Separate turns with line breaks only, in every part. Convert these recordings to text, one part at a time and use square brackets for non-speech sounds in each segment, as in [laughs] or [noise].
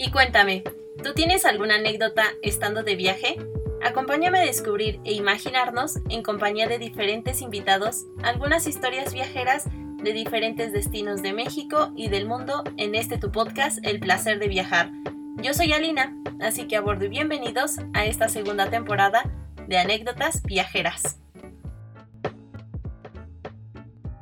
Y cuéntame, ¿tú tienes alguna anécdota estando de viaje? Acompáñame a descubrir e imaginarnos, en compañía de diferentes invitados, algunas historias viajeras de diferentes destinos de México y del mundo en este tu podcast, El placer de viajar. Yo soy Alina, así que a bordo y bienvenidos a esta segunda temporada de anécdotas viajeras.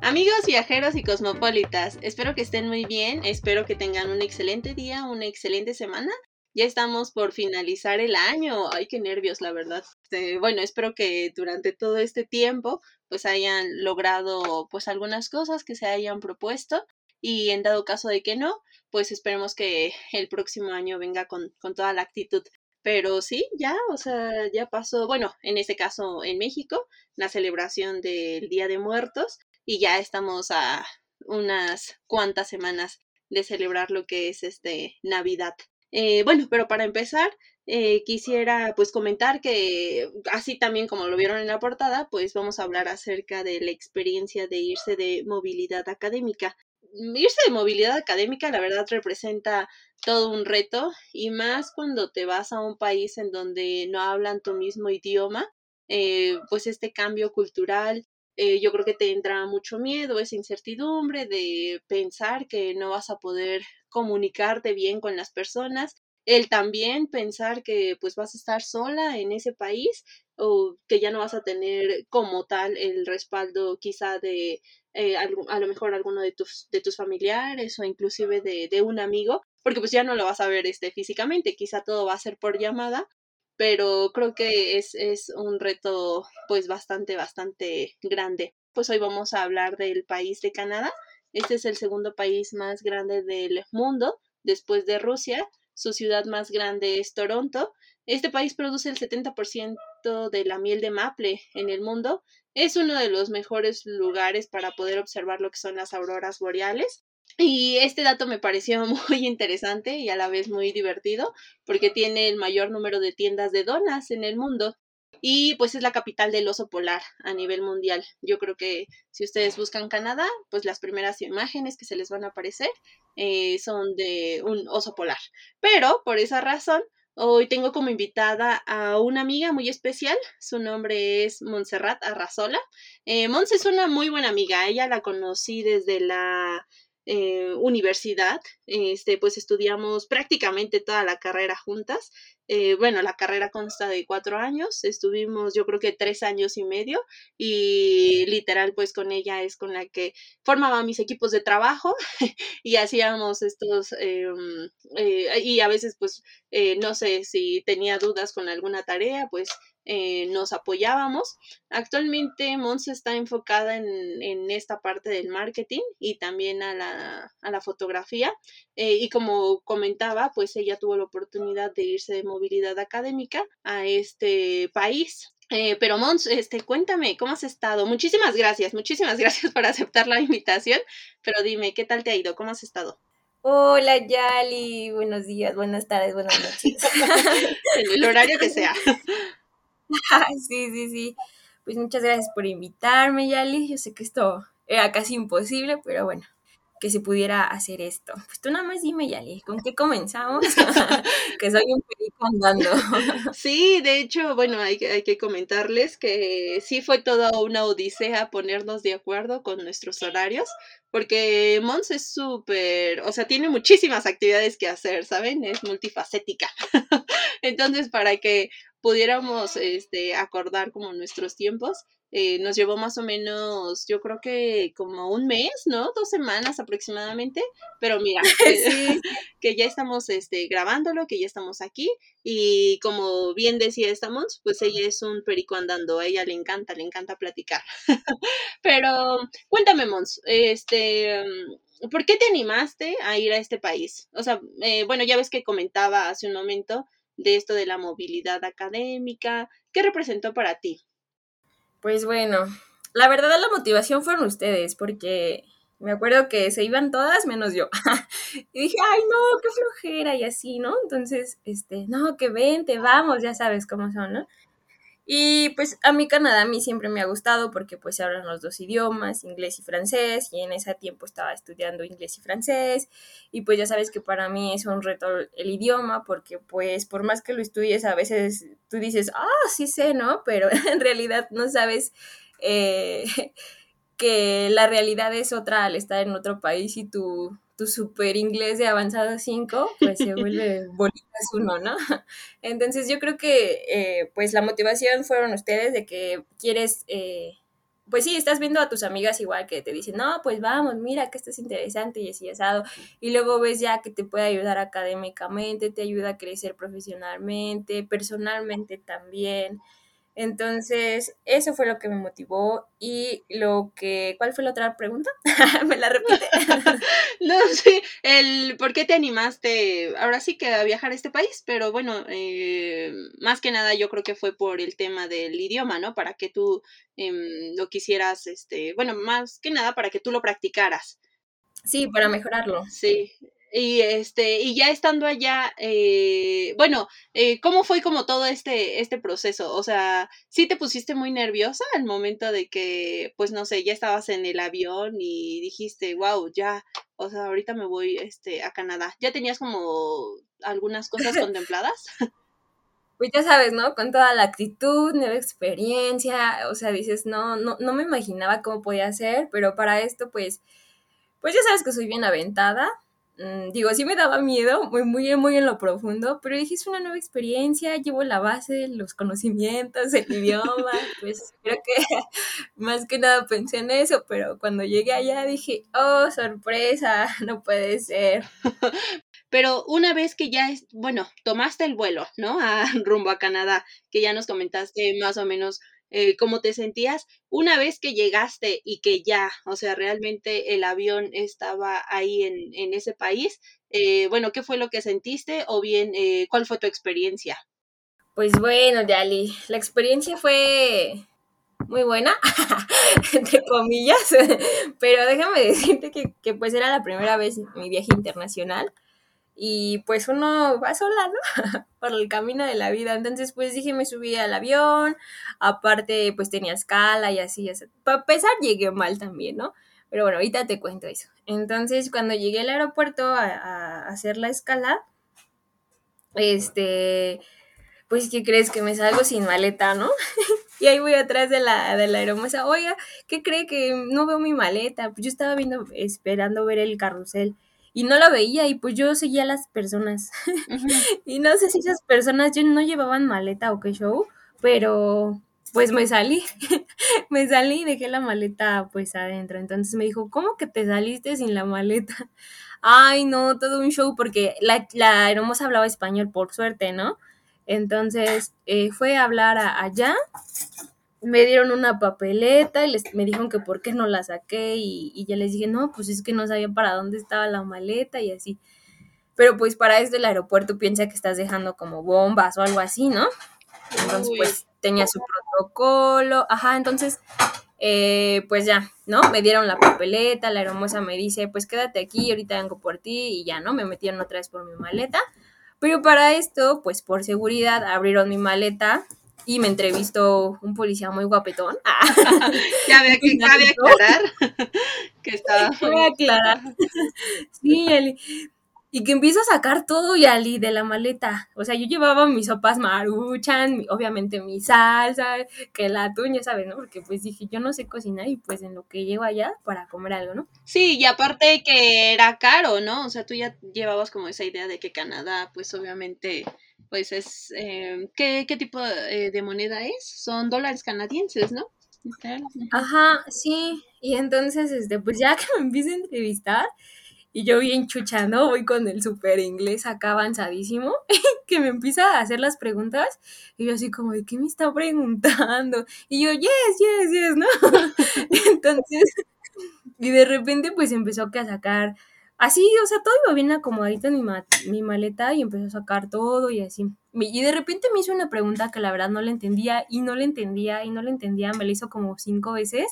Amigos viajeros y cosmopolitas, espero que estén muy bien, espero que tengan un excelente día, una excelente semana. Ya estamos por finalizar el año. Ay, qué nervios, la verdad. Este, bueno, espero que durante todo este tiempo pues hayan logrado pues algunas cosas que se hayan propuesto y en dado caso de que no, pues esperemos que el próximo año venga con, con toda la actitud. Pero sí, ya, o sea, ya pasó, bueno, en este caso en México, la celebración del Día de Muertos y ya estamos a unas cuantas semanas de celebrar lo que es este Navidad. Eh, bueno, pero para empezar, eh, quisiera pues comentar que así también como lo vieron en la portada, pues vamos a hablar acerca de la experiencia de irse de movilidad académica. Irse de movilidad académica, la verdad, representa todo un reto y más cuando te vas a un país en donde no hablan tu mismo idioma, eh, pues este cambio cultural, eh, yo creo que te entra mucho miedo, esa incertidumbre de pensar que no vas a poder comunicarte bien con las personas, el también pensar que pues vas a estar sola en ese país o que ya no vas a tener como tal el respaldo quizá de eh, a lo mejor alguno de tus, de tus familiares o inclusive de, de, un amigo, porque pues ya no lo vas a ver este, físicamente, quizá todo va a ser por llamada pero creo que es, es un reto pues bastante, bastante grande. Pues hoy vamos a hablar del país de Canadá. Este es el segundo país más grande del mundo después de Rusia. Su ciudad más grande es Toronto. Este país produce el 70% de la miel de maple en el mundo. Es uno de los mejores lugares para poder observar lo que son las auroras boreales. Y este dato me pareció [laughs] muy interesante y a la vez muy divertido porque tiene el mayor número de tiendas de donas en el mundo y pues es la capital del oso polar a nivel mundial. Yo creo que si ustedes buscan Canadá, pues las primeras imágenes que se les van a aparecer eh, son de un oso polar. Pero por esa razón, hoy tengo como invitada a una amiga muy especial. Su nombre es Montserrat Arrazola. Eh, es una muy buena amiga. Ella la conocí desde la eh, universidad, este, pues estudiamos prácticamente toda la carrera juntas. Eh, bueno, la carrera consta de cuatro años, estuvimos yo creo que tres años y medio y literal pues con ella es con la que formaba mis equipos de trabajo [laughs] y hacíamos estos em, eh, y a veces pues no sé si tenía dudas con alguna tarea pues eh, nos apoyábamos. Actualmente Mons está enfocada en, esta parte del marketing y también a la, fotografía. Eh, y como comentaba, pues ella tuvo la oportunidad de irse de movilidad académica a este país. Eh, pero Mons, este, cuéntame, ¿cómo has estado? Muchísimas gracias, muchísimas gracias por aceptar la invitación, pero dime, ¿qué tal te ha ido? ¿Cómo has estado?
Hola Yali, buenos días, buenas tardes, buenas noches. [laughs]
el horario que sea. [laughs] [laughs]
sí, sí, sí. Pues muchas gracias por invitarme, Yali. Yo sé que esto era casi imposible, pero bueno, que se pudiera hacer esto. Pues tú nada más dime, Yali, ¿con qué comenzamos? [laughs] [laughs] que soy un perico andando.
sí, de hecho, bueno, hay, hay que comentarles que sí fue toda una odisea ponernos de acuerdo con nuestros horarios, porque Mons es súper, o sea, tiene muchísimas actividades que hacer, ¿saben? Es multifacética. Entonces, para que pudiéramos este, acordar como nuestros tiempos, eh, nos llevó más o menos, yo creo que como un mes, ¿no? Dos semanas aproximadamente, pero mira, [laughs] [laughs] que, ya estamos este, grabándolo, que ya estamos aquí y como bien decía estamos, pues ella es un perico andando, a ella le encanta, le encanta platicar. [laughs] pero cuéntame, Mons, este, ¿por qué te animaste a ir a este país? O sea, eh, bueno, ya ves que comentaba hace un momento de esto de la movilidad académica, ¿qué representó para ti?
Pues bueno, la verdad la motivación fueron ustedes, porque me acuerdo que se iban todas menos yo. [laughs] y dije, ay, no, qué flojera y así, ¿no? Entonces, este, no, que vente, vamos, ya sabes cómo son, ¿no? Y pues a mí Canadá a mí siempre me ha gustado porque pues se hablan los dos idiomas, inglés y francés, y en ese tiempo estaba estudiando inglés y francés, y pues ya sabes que para mí es un reto el idioma porque pues por más que lo estudies a veces tú dices, ah, sí sé, ¿no? Pero [laughs] en realidad no sabes eh, [laughs] que la realidad es otra al estar en otro país y tu tu super inglés de avanzado 5, pues se vuelve [laughs] bolitas uno, ¿no? Entonces yo creo que eh, pues la motivación fueron ustedes de que quieres, eh, pues sí, estás viendo a tus amigas igual que te dicen, no, pues vamos, mira que esto es interesante y así asado, y luego ves ya que te puede ayudar académicamente, te ayuda a crecer profesionalmente, personalmente también. Entonces, eso fue lo que me motivó y lo que, ¿cuál fue la otra pregunta? [laughs] ¿Me la repite? [laughs]
no, sí, el por qué te animaste, ahora sí que a viajar a este país, pero bueno, eh, más que nada yo creo que fue por el tema del idioma, ¿no? Para que tú em, lo quisieras, este, bueno, más que nada para que tú lo practicaras.
Sí, para mejorarlo.
Sí, y este, y ya estando allá, eh, bueno, eh, ¿cómo fue como todo este, este proceso? O sea, ¿sí te pusiste muy nerviosa al momento de que, pues no sé, ya estabas en el avión y dijiste, wow, ya, o sea, ahorita me voy este, a Canadá. ¿Ya tenías como algunas cosas [laughs] contempladas?
Pues ya sabes, ¿no? Con toda la actitud, nueva experiencia, o sea, dices, no, no, no me imaginaba cómo podía ser, pero para esto, pues, pues ya sabes que soy bien aventada, Mm, digo, sí me daba miedo, muy, muy, muy en lo profundo, pero dije, es una nueva experiencia, llevo la base, los conocimientos, el idioma, [laughs] pues creo que [laughs] más que nada pensé en eso, pero cuando llegué allá dije, oh, sorpresa, [laughs] no puede ser.
Pero una vez que ya, es, bueno, tomaste el vuelo, ¿no? A, rumbo a Canadá, que ya nos comentaste más o menos eh, cómo te sentías una vez que llegaste y que ya, o sea, realmente el avión estaba ahí en, en ese país. Eh, bueno, ¿qué fue lo que sentiste o bien eh, cuál fue tu experiencia?
Pues bueno, Yali, la experiencia fue muy buena, [laughs] entre comillas, [laughs] pero déjame decirte que, que pues era la primera vez mi viaje internacional y pues uno va sola, ¿no? [laughs] Por el camino de la vida. Entonces, pues dije, me subí al avión, aparte, pues tenía escala y así, así. Para pesar, llegué mal también, ¿no? Pero bueno, ahorita te cuento eso. Entonces, cuando llegué al aeropuerto a, hacer la escala, este, pues, ¿qué crees? Que me salgo sin maleta, ¿no? [laughs] y ahí voy atrás de la, de la hermosa, oiga, ¿qué cree que no veo mi maleta? Pues yo estaba viendo, esperando ver el carrusel y no lo veía y pues yo seguía a las personas. [laughs] y no sé si esas personas yo no llevaban maleta o qué show, pero pues me salí, [laughs] me salí y dejé la maleta pues adentro. Entonces me dijo, ¿cómo que te saliste sin la maleta? [laughs] Ay, no, todo un show porque la, la hermosa hablaba español por suerte, ¿no? Entonces eh, fue a hablar allá me dieron una papeleta y les, me dijeron que por qué no la saqué y, ya les dije, no, pues es que no sabía para dónde estaba la maleta y así. Pero pues para esto el aeropuerto piensa que estás dejando como bombas o algo así, ¿no? Entonces pues tenía su protocolo, ajá, entonces eh, pues ya, ¿no? Me dieron la papeleta, la hermosa me dice, pues quédate aquí, ahorita vengo por ti y ya, ¿no? Me metieron otra vez por mi maleta. Pero para esto, pues por seguridad, abrieron mi maleta y me entrevistó un policía muy guapetón.
ya había que aclarar [laughs] que estaba.
Aclarar. [laughs] sí, Eli. Y que empiezo a sacar todo Yali de la maleta. O sea, yo llevaba mis sopas maruchan, obviamente mi salsa, que la tuña, ¿sabes? ¿No? Porque pues dije, yo no sé cocinar y pues en lo que llego allá para comer algo, ¿no?
Sí, y aparte que era caro, ¿no? O sea, tú ya llevabas como esa idea de que Canadá, pues obviamente pues es, eh, ¿qué, tipo eh, de moneda es? Son dólares canadienses, ¿no?
Ajá, sí, y entonces, este, pues ya [laughs] que me empieza a entrevistar, y yo bien chuchando, voy con el super inglés acá avanzadísimo, [laughs] que me empieza a hacer las preguntas, y yo así como, ¿de qué me está preguntando? Y yo, yes, yes, yes, ¿no? [laughs] entonces, y de repente pues empezó a sacar así, o sea, todo iba bien acomodadito en mi, mi maleta y empezó a sacar todo y así. Y de repente me hizo una pregunta que la verdad no le entendía y no le entendía y no le entendía, me la hizo como cinco veces.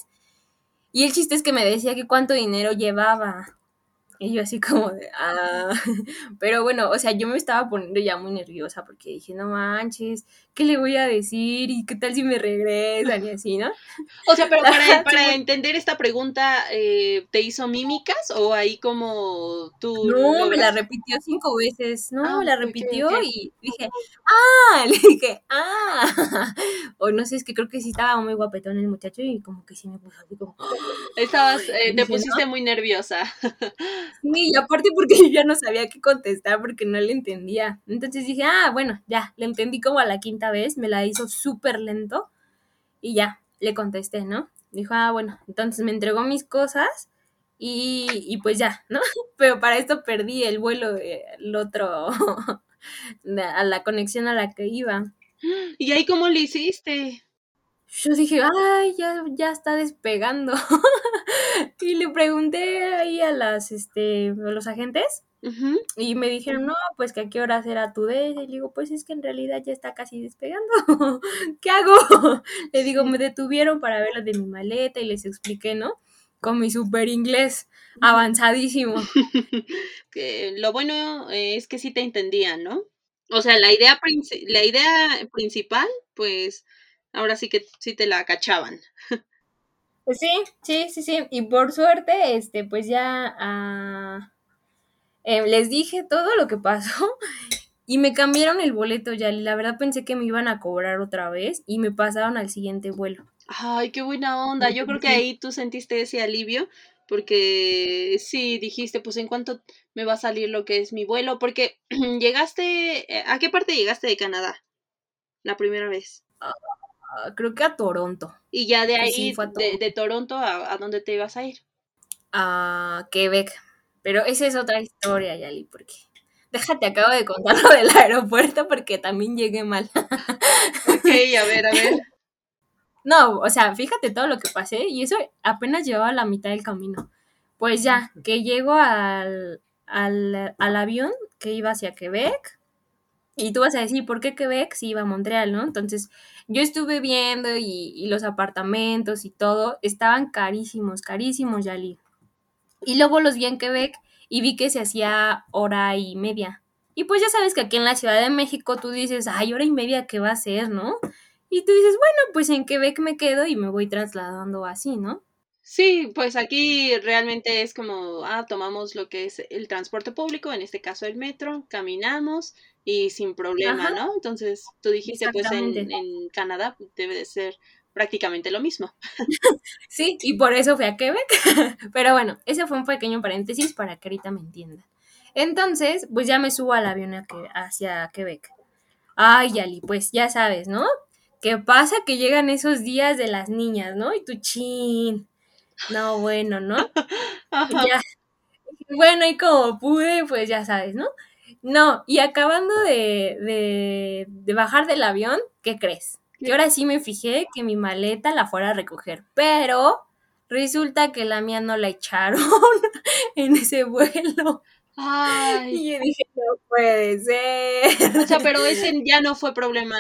Y el chiste es que me decía que cuánto dinero llevaba. Y yo así como de, ah, [laughs] pero bueno, o sea, yo me estaba poniendo ya muy nerviosa porque dije, no manches, ¿qué le voy a decir? ¿Y qué tal si me regresan? Y así, ¿no?
O sea, pero [laughs] para, para entender esta pregunta, eh, ¿te hizo mímicas o ahí como tú...
No, me la repitió cinco veces, no, ah, me la repitió y dije, ah, [laughs] le dije, ah, o no sé, es que creo que sí estaba muy guapetón el muchacho y como que sí me puso así como...
Estabas, [gasps] eh, te pusiste muy nerviosa.
Sí, y aparte porque yo ya no sabía qué contestar porque no le entendía. Entonces dije, ah, bueno, ya, le entendí como a la quinta vez, me la hizo súper lento y ya, le contesté, ¿no? Dijo, ah, bueno, entonces me entregó mis cosas y, y pues ya, ¿no? [laughs] Pero para esto perdí el vuelo del otro, [laughs] a la conexión a la que iba. [gasps]
¿Y ahí cómo le hiciste?
yo dije, ay, ya, ya está despegando. [laughs] [laughs] y le pregunté ahí a las, este, a los agentes. Y me dijeron, no, pues que a qué hora será tu día. Y le digo, pues es que en realidad ya está casi despegando. [laughs] ¿Qué hago? [laughs] le digo, me detuvieron para ver lo de mi maleta y les expliqué, ¿no? Con mi super inglés avanzadísimo.
que lo bueno es que sí te entendían, ¿no? O sea, la idea, la idea principal, pues ahora sí que sí te la cachaban.
Pues sí, sí, sí, sí. Y por suerte, este, pues ya ah, eh, les dije todo lo que pasó [laughs] y me cambiaron el boleto ya. La verdad pensé que me iban a cobrar otra vez y me pasaron al siguiente vuelo.
Ay, qué buena onda. Yo creo que ahí tú sentiste ese alivio porque sí dijiste, pues en cuánto me va a salir lo que es mi vuelo, porque [clears throat] llegaste, eh, ¿a qué parte llegaste de Canadá la primera vez?
Ah, creo que a Toronto.
Y ya de ahí, de, Toronto, ¿a, dónde te ibas a ir?
A Quebec. Pero esa es otra historia, Yali, porque... Déjate, acabo de contar lo del aeropuerto porque también llegué mal.
ok, a ver, a ver. [laughs]
No, o sea, fíjate todo lo que pasé y eso apenas llevaba la mitad del camino. Pues ya, que llego al, al, al avión que iba hacia Quebec, y tú vas a decir, ¿por qué Quebec si iba a Montreal, no? Entonces, yo estuve viendo y, los apartamentos y todo estaban carísimos, carísimos, Yali. Y luego los vi en Quebec y vi que se hacía hora y media. Y pues ya sabes que aquí en la Ciudad de México tú dices, ay, hora y media, ¿qué va a ser, no? Y tú dices, bueno, pues en Quebec me quedo y me voy trasladando así, ¿no?
Sí, pues aquí realmente es como, ah, tomamos lo que es el transporte público, en este caso el metro, caminamos y sin problema, ¿no? Entonces tú dijiste, pues en, en, Canadá debe de ser prácticamente lo mismo. [laughs]
sí, y por eso fui a Quebec. [laughs] Pero bueno, ese fue un pequeño paréntesis para que ahorita me entiendan. Entonces, pues ya me subo al avión hacia Quebec. Ay, Yali, pues ya sabes, ¿no? ¿Qué pasa? Que llegan esos días de las niñas, ¿no? Y tu chin no, bueno, ¿no? [laughs] Ya. Bueno, y como pude, pues ya sabes, ¿no? No, y acabando de, de, bajar del avión, ¿qué crees? Que ahora sí me fijé que mi maleta la fuera a recoger, pero resulta que la mía no la echaron [laughs] en ese vuelo. Ay. Y yo dije, no puede ser.
O sea, pero ese ya no fue problema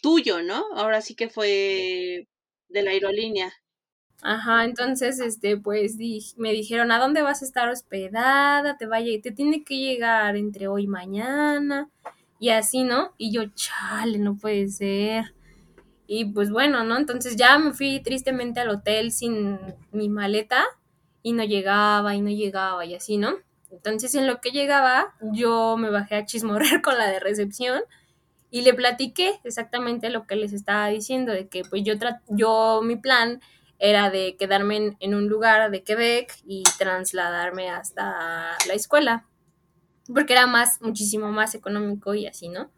tuyo, ¿no? Ahora sí que fue de la aerolínea.
Ajá, entonces, este, pues me dijeron, ¿a dónde vas a estar hospedada? Te vaya, te tiene que llegar entre hoy y mañana, y así, ¿no? Y yo, chale, no puede ser. Y pues bueno, ¿no? Entonces ya me fui tristemente al hotel sin mi maleta y no llegaba y no llegaba y así, ¿no? Entonces en lo que llegaba, yo me bajé a chismorrer [laughs] con la de recepción y le platiqué exactamente lo que les estaba diciendo, de que pues yo, yo mi plan era de quedarme en, un lugar de Quebec y trasladarme hasta la escuela, porque era más, muchísimo más económico y así, ¿no?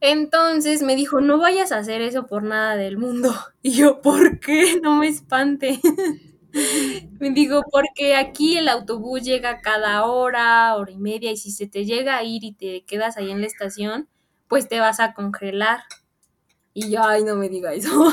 Entonces me dijo, no vayas a hacer eso por nada del mundo. [laughs] Y yo, ¿por qué? No me espante. [laughs] me digo, porque aquí el autobús llega cada hora, hora y media, y si se te llega a ir y te quedas ahí en la estación, pues te vas a congelar. Y yo, ay, no me diga eso. [laughs]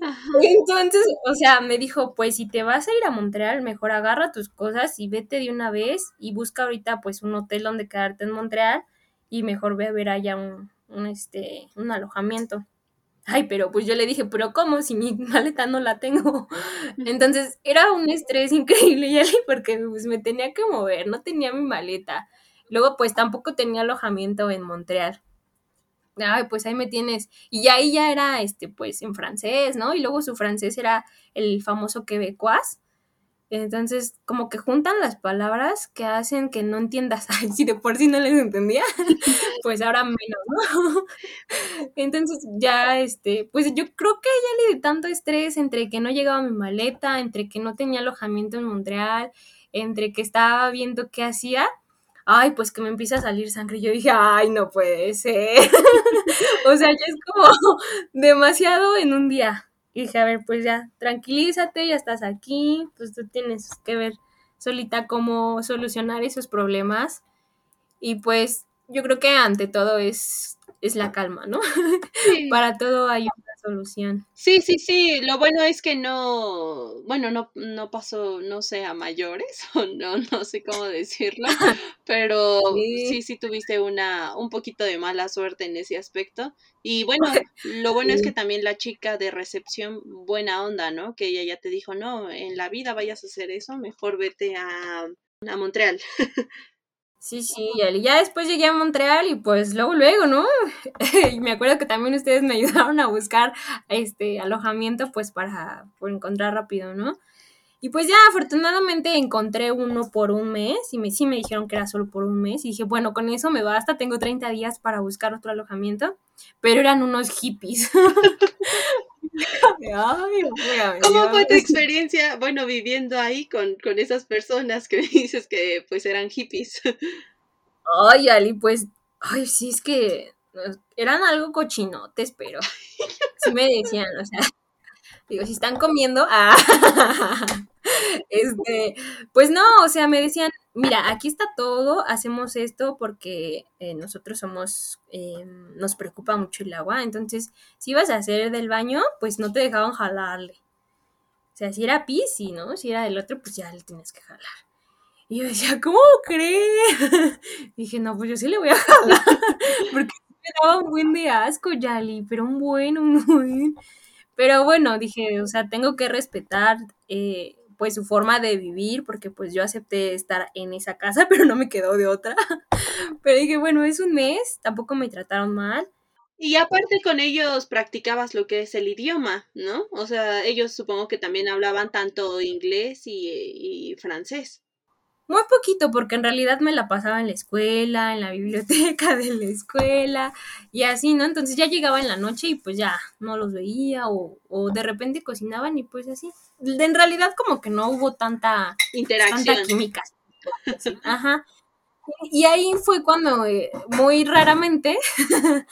[laughs] Entonces, o sea, me dijo, pues si te vas a ir a Montreal, mejor agarra tus cosas y vete de una vez y busca ahorita pues un hotel donde quedarte en Montreal y mejor ve a ver allá un, un este, un alojamiento. Ay, pero pues yo le dije, pero ¿cómo? Si mi maleta no la tengo. [laughs] Entonces era un estrés increíble, [laughs] porque pues me tenía que mover, no tenía mi maleta. Luego pues tampoco tenía alojamiento en Montreal. Ay, pues ahí me tienes. Y ahí ya era, este, pues en francés, ¿no? Y luego su francés era el famoso quebecois. Entonces, como que juntan las palabras que hacen que no entiendas. [laughs] Ay, si de por sí no les entendía, [laughs] pues ahora menos, ¿no? [laughs] Entonces, ya, este, pues yo creo que ya le di tanto estrés entre que no llegaba mi maleta, entre que no tenía alojamiento en Montreal, entre que estaba viendo qué hacía. Ay, pues que me empieza a salir sangre. Y yo dije, ay, no puede ser. [laughs] o sea, ya es como [laughs] demasiado en un día. Y dije, a ver, pues ya, tranquilízate, ya estás aquí, pues tú tienes que ver solita cómo solucionar esos problemas. Y pues yo creo que ante todo es, es la calma, ¿no? [laughs] Para todo hay una solución.
Sí, sí, sí. Lo bueno es que no, bueno, no, no pasó, no sé, a mayores, [laughs] o no, no sé cómo decirlo, [laughs] pero sí. sí, tuviste una, un poquito de mala suerte en ese aspecto. Y [laughs] bueno, lo bueno es que también la chica de recepción, buena onda, ¿no? Que ella ya te dijo, no, en la vida vayas a hacer eso, mejor vete a, a Montreal.
Sí, sí, ya después llegué a Montreal y pues luego, luego, ¿no? [laughs] y me acuerdo que también ustedes me [laughs] ayudaron a buscar este alojamiento pues para encontrar rápido, ¿no? Y pues ya afortunadamente encontré uno por un mes y me, sí me dijeron que era solo por un mes y dije, bueno, con eso me basta, tengo 30 días para buscar otro alojamiento, pero eran unos hippies. [laughs] [laughs]
¿Cómo fue tu [laughs] experiencia, bueno, viviendo ahí con, con esas personas que [laughs] dices que pues eran hippies?
Ay, Ali, pues, ay, sí, es que eran algo cochinotes, pero sí me decían, o sea, digo, si están comiendo, ah, este, pues no, o sea, me decían, mira, aquí está todo, hacemos esto porque eh, nosotros somos, eh, nos preocupa mucho el agua, entonces, si ibas a hacer del baño, pues no te dejaban jalarle. O sea, si era pis, ¿no? Si era del otro, pues ya le tienes que jalar. Y yo decía, ¿cómo crees? [laughs] Dije, no, pues yo sí le voy a jalar, [laughs] porque me daba un buen de asco, Yali, pero un buen, un buen. Pero bueno, dije, o sea, tengo que respetar eh, pues su forma de vivir, porque pues yo acepté estar en esa casa, [laughs] pero no me quedó de otra. Pero dije, bueno, es un mes, tampoco me trataron mal.
Y aparte con ellos practicabas lo que es el idioma, ¿no? O sea, ellos supongo que también hablaban tanto inglés y, y francés.
Muy poquito, porque en realidad me la pasaba en la escuela, en la biblioteca de la escuela y así, ¿no? Entonces ya llegaba en la noche y pues ya no los veía o, o de repente cocinaban y pues así. En realidad como que no hubo tanta
interacción.
Tanta química. Ajá. Y ahí fue cuando eh, muy raramente [laughs]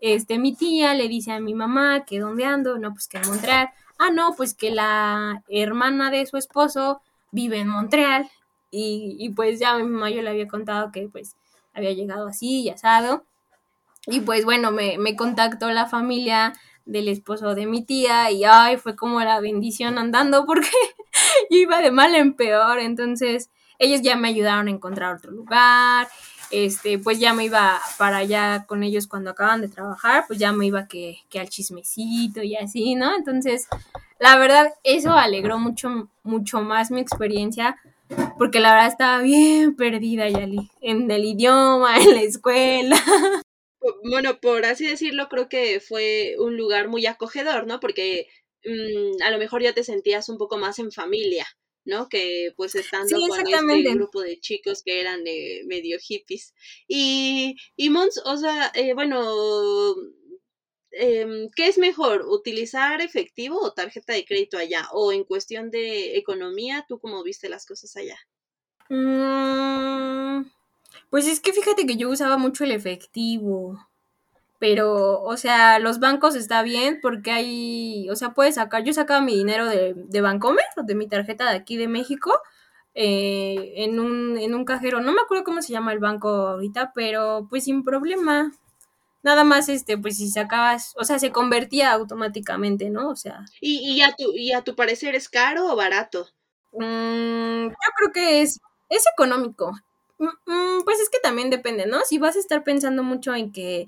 este mi tía le dice a mi mamá que dónde ando, no, pues que en Montreal. Ah, no, pues que la hermana de su esposo vive en Montreal y, y pues ya mi mamá yo le había contado que pues había llegado así y asado. Y pues bueno, me, me contactó la familia del esposo de mi tía y ay, fue como la bendición andando porque [laughs] yo iba de mal en peor, entonces ellos ya me ayudaron a encontrar otro lugar, este, pues ya me iba para allá con ellos cuando acaban de trabajar, pues ya me iba que, que al chismecito y así, ¿no? Entonces, la verdad, eso alegró mucho, mucho más mi experiencia porque la verdad estaba bien perdida, Yali, en el idioma, en la escuela.
Bueno, por así decirlo, creo que fue un lugar muy acogedor, ¿no? Porque mmm, a lo mejor ya te sentías un poco más en familia, ¿no? Que pues estando
Sí,
con este grupo de chicos que eran eh, medio hippies. Y, y Mons, o sea, eh, bueno, em, ¿qué es mejor? ¿Utilizar efectivo o tarjeta de crédito allá? O en cuestión de economía, ¿tú cómo viste las cosas allá?
Mm, pues es que fíjate que yo usaba mucho el efectivo. Pero, o sea, los bancos está bien porque hay, o sea, puedes sacar, yo sacaba mi dinero de, de Bancomer, de mi tarjeta de aquí de México, eh, en, un, en un cajero, no me acuerdo cómo se llama el banco ahorita, pero pues sin problema. Nada más, este, pues si sacabas, o sea, se convertía automáticamente, ¿no? O sea.
¿Y, y, a, tu, ¿Y a tu parecer es caro o barato?
Mmm, yo creo que es, es económico. Mm, mm, pues es que también depende, ¿no? Si vas a estar pensando mucho en que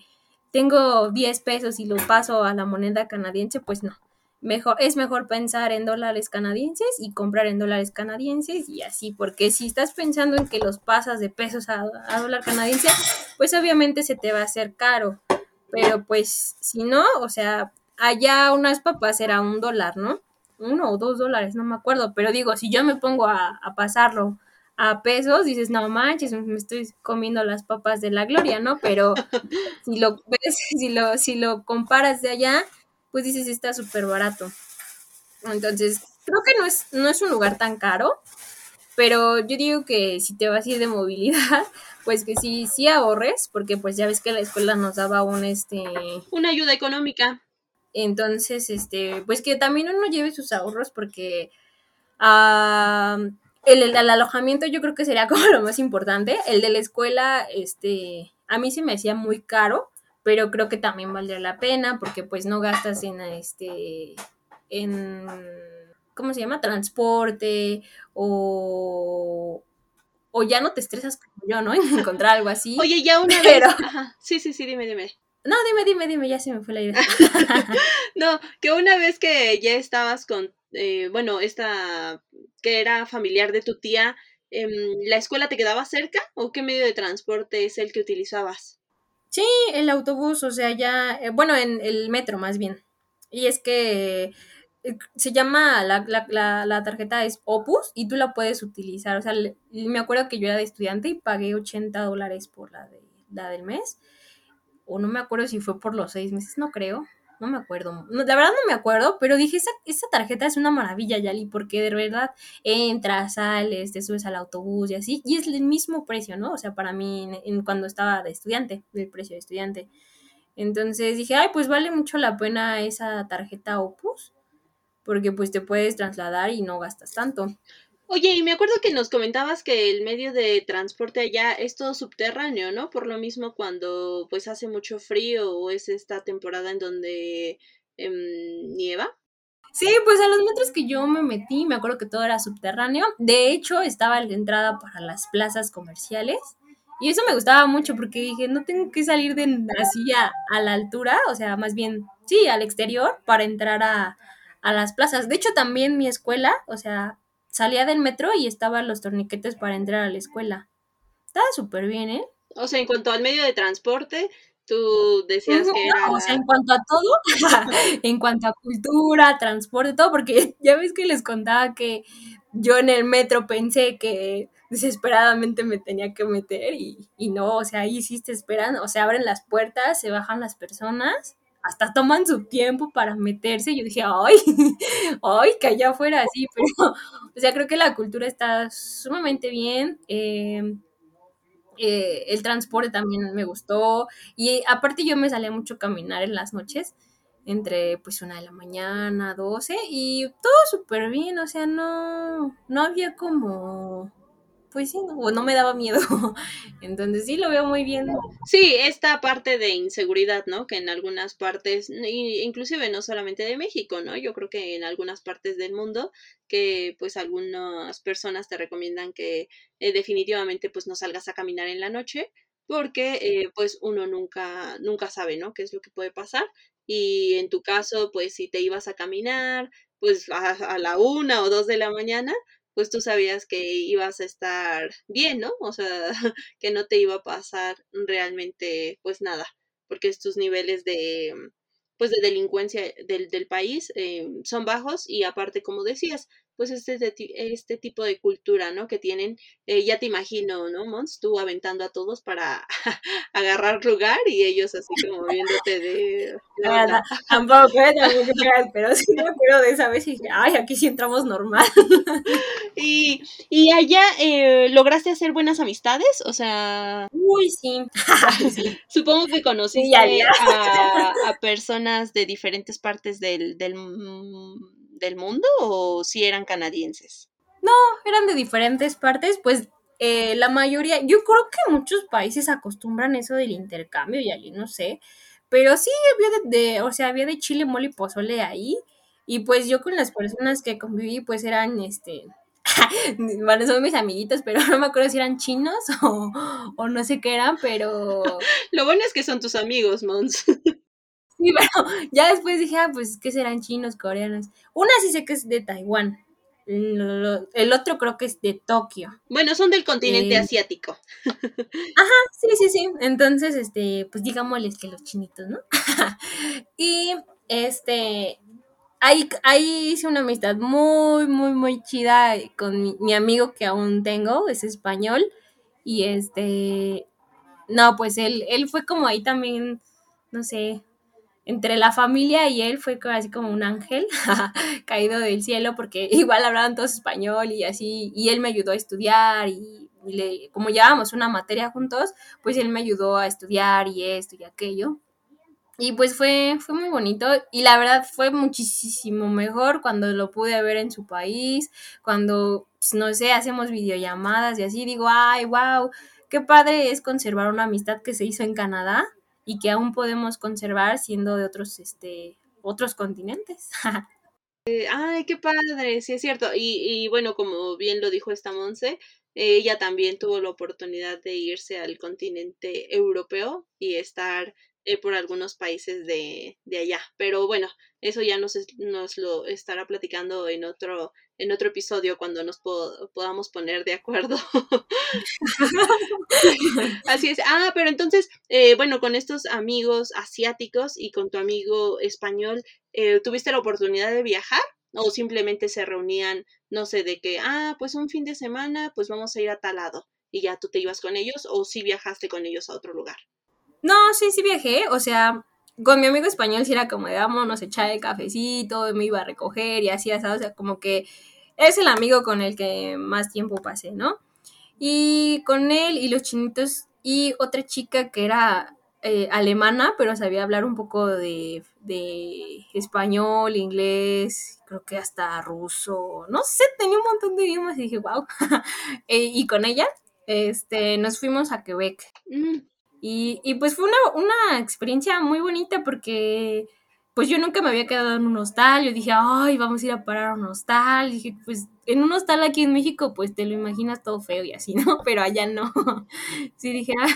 tengo 10 pesos y lo paso a la moneda canadiense, pues no. Mejor, es mejor pensar en dólares canadienses y comprar en dólares canadienses y así, porque si estás pensando en que los pasas de pesos a, a dólar canadiense, pues obviamente se te va a hacer caro. Pero pues si no, o sea, allá unas papas era un dólar, ¿no? Uno o dos dólares, no me acuerdo. Pero digo, si yo me pongo a, a pasarlo a pesos, dices, no manches, me estoy comiendo las papas de la gloria, ¿no? Pero [laughs] si lo ves, si lo, si lo comparas de allá, pues dices, está súper barato. Entonces, creo que no es, no es un lugar tan caro, pero yo digo que si te vas a ir de movilidad, [laughs] pues que sí, sí ahorres, porque pues ya ves que la escuela nos daba un, este...
Una ayuda económica.
Entonces, este, pues que también uno lleve sus ahorros porque uh, el, el, el, alojamiento yo creo que sería [laughs] como lo más importante. El de la escuela, este, a mí se me hacía muy caro, pero creo que también valdría la pena porque pues no gastas en, este, en, ¿cómo se llama? Transporte o, o ya no te estresas como yo, ¿no? En encontrar algo así.
Oye, ya una pero... vez. Ajá. Sí, sí, sí, dime, dime.
No, dime, dime, dime, ya se me fue la idea. [laughs]
no, que una vez que ya estabas con, eh, bueno, esta, que era familiar de tu tía, eh, ¿la escuela te quedaba cerca o qué medio de transporte es el que utilizabas?
Sí, el autobús, o sea, ya, eh, bueno, en el metro más bien. Y es que se llama, la, la, la, la, tarjeta es Opus y tú la puedes utilizar. O sea, le, me acuerdo que yo era de estudiante y pagué 80 dólares por la, de, la del mes o no me acuerdo si fue por los seis meses, no creo, no me acuerdo, no, la verdad no me acuerdo, pero dije, esa, esa tarjeta es una maravilla, Yali, porque de verdad entras, sales, te subes al autobús y así, y es el mismo precio, ¿no? O sea, para mí, en, cuando estaba de estudiante, el precio de estudiante. Entonces dije, ay, pues vale mucho la pena esa tarjeta Opus, porque pues te puedes trasladar y no gastas tanto.
Oye, y me acuerdo que nos comentabas que el medio de transporte allá es todo subterráneo, ¿no? Por lo mismo cuando pues hace mucho frío o es esta temporada en donde eh, nieva.
Sí, pues a los metros que yo me metí, me acuerdo que todo era subterráneo. De hecho, estaba la entrada para las plazas comerciales. Y eso me gustaba mucho porque dije, no tengo que salir de así a, a la altura, o sea, más bien, sí, al exterior para entrar a, a las plazas. De hecho, también mi escuela, o sea, salía del metro y estaban los torniquetes para entrar a la escuela. Estaba súper bien, ¿eh?
O sea, en cuanto al medio de transporte, tú decías
no,
que era...
O sea, en cuanto a todo, [laughs] en cuanto a cultura, transporte, todo, porque [laughs] ya ves que les contaba que yo en el metro pensé que desesperadamente me tenía que meter y, y no, o sea, ahí sí te esperan, o sea, abren las puertas, se bajan las personas hasta toman su tiempo para meterse. Yo dije, ay, [laughs] ay, que allá fuera así, [laughs] pero, o sea, creo que la cultura está sumamente bien. Eh, eh, el transporte también me gustó. Y aparte yo me salía mucho a caminar en las noches, entre pues una de la mañana, 12, y todo súper bien, o sea, no, no había como pues sí, no, no me daba miedo. [laughs] Entonces sí lo veo muy bien.
Sí, esta parte de inseguridad, ¿no? Que en algunas partes, inclusive no solamente de México, ¿no? Yo creo que en algunas partes del mundo, que pues algunas personas te recomiendan que eh, definitivamente pues no salgas a caminar en la noche, porque eh, pues uno nunca, nunca sabe, ¿no? ¿Qué es lo que puede pasar? Y en tu caso, pues si te ibas a caminar, pues a, a la una o dos de la mañana, pues tú sabías que ibas a estar bien, ¿no? O sea, [laughs] que no te iba a pasar realmente pues nada, porque estos niveles de pues de delincuencia del, del país eh, son bajos y aparte como decías, pues este, este tipo de cultura, ¿no? Que tienen, eh, ya te imagino, ¿no, Mons? Tú aventando a todos para [laughs] agarrar lugar y ellos así como viéndote de... [laughs]
Nada, tampoco, ¿eh? tampoco pero sí me acuerdo de esa vez y dije, ay, aquí sí entramos normal. [laughs]
y, y allá, eh, ¿lograste hacer buenas amistades? O sea...
Uy, sí.
Supongo que conociste sí. A, a, personas de diferentes partes del, del del mundo o si eran canadienses?
No, eran de diferentes partes, pues eh, la mayoría, yo creo que muchos países acostumbran eso del intercambio y allí no sé, pero sí había de, de, o sea, había de chile, mole y pozole ahí, y pues yo con las personas que conviví, pues eran, este, [laughs] bueno, son mis amiguitos, pero [laughs] no me acuerdo si eran chinos o, o no sé qué eran, pero... [laughs]
Lo bueno es que son tus amigos, Mons.
Sí, [laughs] pero ya después dije, ah, pues, ¿qué serán chinos, coreanos? Una sí sé que es de Taiwán. El otro creo que es de Tokio.
Bueno, son del continente
Eh,
asiático. [laughs]
Ajá, sí, sí, sí. Entonces, este, pues digámosles que los chinitos, ¿no? [laughs] y este, ahí, ahí hice una amistad muy, muy, muy chida con mi, mi amigo que aún tengo, es español. Y este, no, pues él, él fue como ahí también, no sé, entre la familia y él fue así como un ángel [laughs] caído del cielo porque [laughs] igual hablaban todos español y así, y él me ayudó a estudiar y, y le, como llevábamos una materia juntos, pues él me ayudó a estudiar y esto y aquello. Y pues fue, fue muy bonito y la verdad fue muchísimo mejor cuando lo pude ver en su país, cuando, pues, no sé, hacemos videollamadas y así, digo, ay, wow, qué padre es conservar una amistad que se hizo en Canadá y que aún podemos conservar siendo de otros, este, otros continentes. [laughs]
Eh, Ay, qué padre, sí es cierto. Y, y bueno, como bien lo dijo esta Monse, ella también tuvo la oportunidad de irse al continente europeo y estar eh, por algunos países de, de allá. Pero bueno, eso ya nos, nos lo estará platicando en otro, en otro episodio cuando nos po- podamos poner de acuerdo. [laughs] Así es. Ah, pero entonces, eh, bueno, con estos amigos asiáticos y con tu amigo español, eh, ¿tuviste la oportunidad de viajar? ¿O simplemente se reunían, no sé, de que, ah, pues un fin de semana, pues vamos a ir a tal lado y ya tú te ibas con ellos o sí viajaste con ellos a otro lugar?
No, sí, sí viajé, o sea, con mi amigo español sí era como de vámonos, echar el cafecito, me iba a recoger y así, así, o sea, como que es el amigo con el que más tiempo pasé, ¿no? Y con él y los chinitos y otra chica que era eh, alemana, pero sabía hablar un poco de, de español, inglés, creo que hasta ruso, no sé, tenía un montón de idiomas y dije, wow. [laughs] y con ella, este, nos fuimos a Quebec.
Mm,
Y, y pues fue una, una experiencia muy bonita porque pues yo nunca me había quedado en un hostal. Yo dije, ay, vamos a ir a parar a un hostal. dije, pues en un hostal aquí en México, pues te lo imaginas todo feo y así, [laughs] ¿no? Pero allá no. Sí, dije, ah,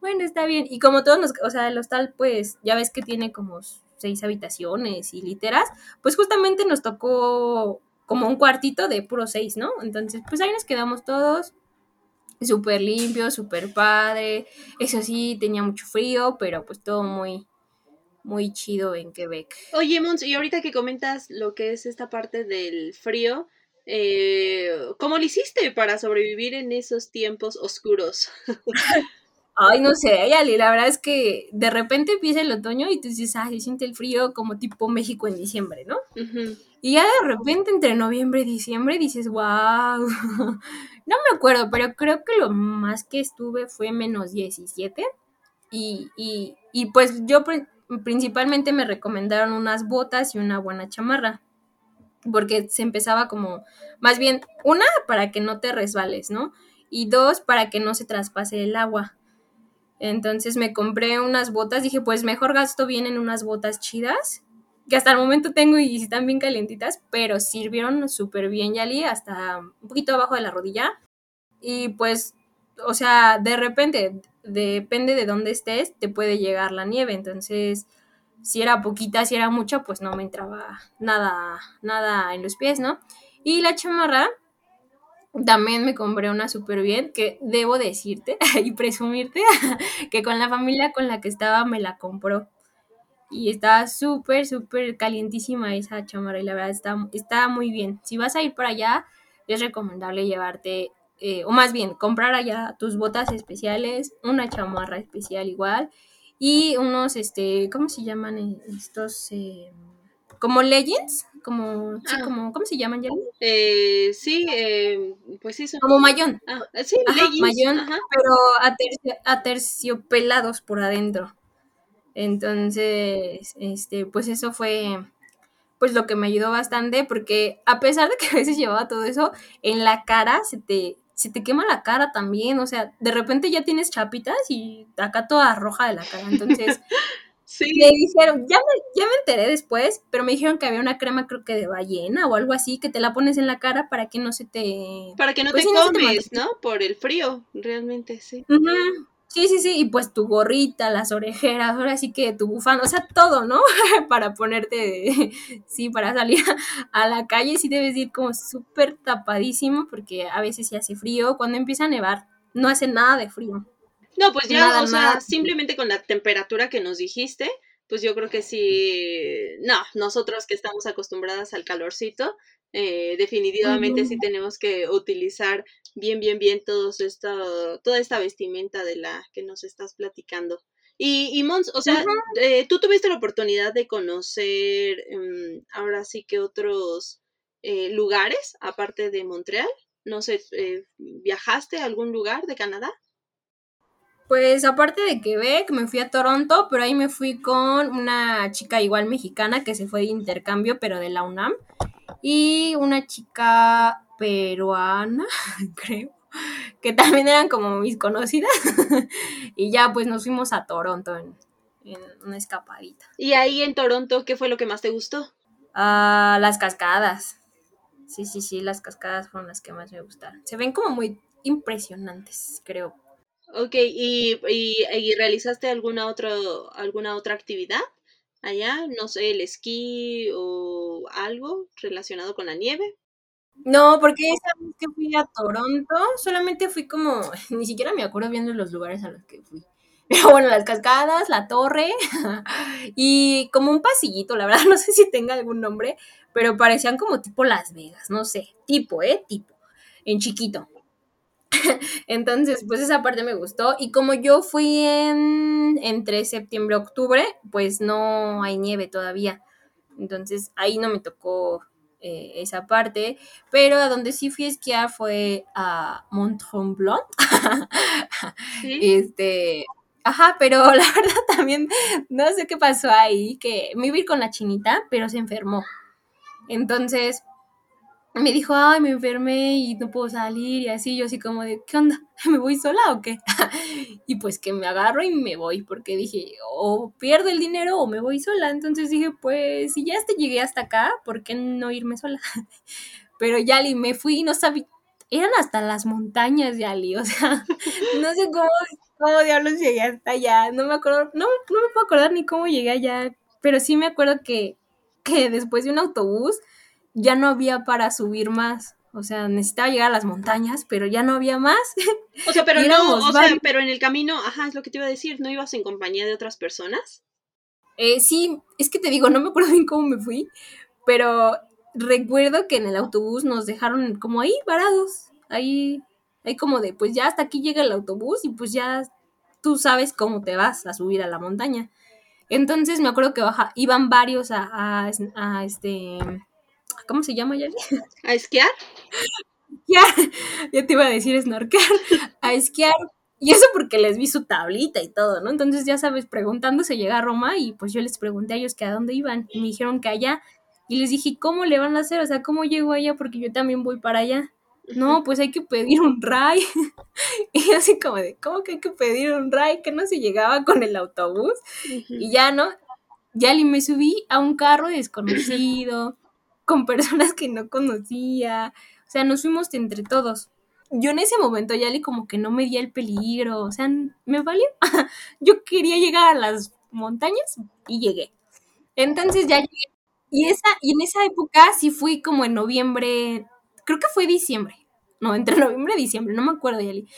bueno, está bien. Y como todos nos, o sea, el hostal, pues ya ves que tiene como seis habitaciones y literas, pues justamente nos tocó como un cuartito de puro seis, ¿no? Entonces, pues ahí nos quedamos todos súper limpio, súper padre. Eso sí, tenía mucho frío, pero pues todo muy, muy chido en Quebec.
Oye, Mons, y ahorita que comentas lo que es esta parte del frío, eh, ¿cómo lo hiciste para sobrevivir en esos tiempos oscuros? [laughs]
Ay, no sé, Yali, la verdad es que de repente empieza el otoño y tú dices, ay, se siente el frío como tipo México en diciembre, ¿no? Y ya de repente entre noviembre y diciembre dices, wow. [laughs] No me acuerdo, pero creo que lo más que estuve fue menos 17. Y, y, y pues yo pri- principalmente me recomendaron unas botas y una buena chamarra. Porque se empezaba como, más bien, una, para que no te resbales, ¿no? Y dos, para que no se traspase el agua. Entonces me compré unas botas, dije, pues mejor gasto bien en unas botas chidas, que hasta el momento tengo y están bien calientitas, pero sirvieron súper bien, Yali, hasta un poquito abajo de la rodilla. Y pues, o sea, de repente, depende de dónde estés, te puede llegar la nieve. Entonces, si era poquita, si era mucha, pues no me entraba nada, nada en los pies, ¿no? Y la chamarra, también me compré una súper bien, que debo decirte [laughs] y presumirte [laughs] que con la familia con la que estaba me la compró. Y estaba súper, súper calientísima esa chamarra y la verdad está, está muy bien. Si vas a ir para allá, es recomendable llevarte, eh, o más bien, comprar allá tus botas especiales, una chamarra especial igual y unos, este, ¿cómo se llaman estos? Eh, como leggings, como, sí,
Ah.
como, ¿cómo se llaman ya?
Eh, sí, eh, pues sí, son...
Como mayón.
Ah, sí,
Ajá, mayón,
ajá.
pero aterci- aterciopelados por adentro. Entonces, este, pues eso fue pues lo que me ayudó bastante porque a pesar de que [laughs] a veces llevaba todo eso en la cara se te se te quema la cara también, o sea, de repente ya tienes chapitas y acá toda roja de la cara. Entonces, [laughs]
Sí.
Me dijeron, ya me, ya me enteré después, pero me dijeron que había una crema, creo que de ballena o algo así, que te la pones en la cara para que no se te.
Para que no
Pues
te
no te
comes, ¿no? Por el frío, realmente, sí.
Sí, sí, sí, y pues tu gorrita, las orejeras, ahora sí que tu bufanda, o sea, todo, ¿no? [laughs] para ponerte, [laughs] sí, para salir [laughs] a la calle, sí debes ir como súper tapadísimo, porque a veces sí hace frío, cuando empieza a nevar, no hace nada de frío.
No, pues ya,
Nada,
o sea,
nada.
simplemente con la temperatura que nos dijiste, pues yo creo que sí, no, nosotros que estamos acostumbradas al calorcito, eh, definitivamente sí tenemos que utilizar bien, bien, bien todos esto, toda esta vestimenta de la que nos estás platicando. Y, y Mons, o sea, eh, tú tuviste la oportunidad de conocer em, ahora sí que otros eh, lugares, aparte de Montreal. No sé, eh, ¿viajaste a algún lugar de Canadá?
Pues aparte de Quebec, me fui a Toronto, pero ahí me fui con una chica igual mexicana que se fue de intercambio, pero de la UNAM, y una chica peruana, [laughs] creo, que también eran como mis conocidas, [laughs] y ya pues nos fuimos a Toronto en, en una escapadita.
Y ahí en Toronto, ¿qué fue lo que más te gustó?
Ah, las cascadas. Sí, sí, sí, las cascadas fueron las que más me gustaron. Se ven como muy impresionantes, creo.
Ok, ¿y, y, y realizaste alguna, otro, alguna otra actividad allá? No sé, el esquí o algo relacionado con la nieve.
No, porque esa vez que fui a Toronto, solamente fui como, [laughs] ni siquiera me acuerdo bien de los lugares a los que fui. [laughs] Pero bueno, las cascadas, la torre [laughs] y como un pasillito, la verdad no sé si tenga algún nombre, pero parecían como tipo Las Vegas, no sé, tipo, ¿eh? Tipo, en chiquito. [laughs] Entonces, pues esa parte me gustó. Y como yo fui en entre septiembre y octubre, pues no hay nieve todavía. Entonces ahí no me tocó eh, esa parte. Pero a donde sí fui a esquiar fue a Mont Tremblant.
¿Sí? [laughs]
este. Ajá, pero [laughs] la verdad también no sé qué pasó ahí, que me iba a ir con la chinita, pero se enfermó. Entonces, me dijo, ay, me enfermé y no puedo salir y así, yo así como de, ¿qué onda? [laughs] ¿Me voy sola o qué? [laughs] y pues que me agarro y me voy, porque dije, o pierdo el dinero o me voy sola. Entonces dije, pues si ya hasta llegué hasta acá, ¿por qué no irme sola? [laughs] Pero Yali, me fui y no sabía, eran hasta las montañas, Yali, o sea, no sé cómo, cómo diablos llegué hasta allá, no me acuerdo, no, no me puedo acordar ni cómo llegué allá, pero sí me acuerdo que, que después de un autobús, ya no había para subir más. O sea, necesitaba llegar a las montañas, pero ya no había más.
O sea, pero [laughs] no, o sea, pero en el camino, ajá, es lo que te iba a decir, ¿no ibas en compañía de otras personas?
Eh, sí, es que te digo, no me acuerdo bien cómo me fui, pero recuerdo que en el autobús nos dejaron como ahí varados, ahí, ahí como de, pues ya hasta aquí llega el autobús y pues ya tú sabes cómo te vas a subir a la montaña. Entonces me acuerdo que baja, iban varios a, a, a este, ¿cómo se llama ya?
¿A esquiar?
Ya, ya te iba a decir snorkear, a esquiar. Y eso porque les vi su tablita y todo, ¿no? Entonces, ya sabes, preguntando se llega a Roma y pues yo les pregunté a ellos que a dónde iban y me dijeron que allá. Y les dije, ¿cómo le van a hacer? O sea, ¿cómo llego allá? Porque yo también voy para allá. No, pues hay que pedir un ray. [laughs] y así como de, ¿cómo que hay que pedir un ray? Que no se llegaba con el autobús. Y ya, ¿no? Ya me subí a un carro desconocido, con [laughs] personas que no conocía. O sea, nos fuimos entre todos. Yo en ese momento ya como que no medía el peligro, o sea, me valió. [laughs] Yo quería llegar a las montañas y llegué. Entonces ya llegué. Y, esa, y en esa época sí fui como en noviembre, creo que fue diciembre. No, entre [laughs] noviembre y diciembre, no me acuerdo, Yali.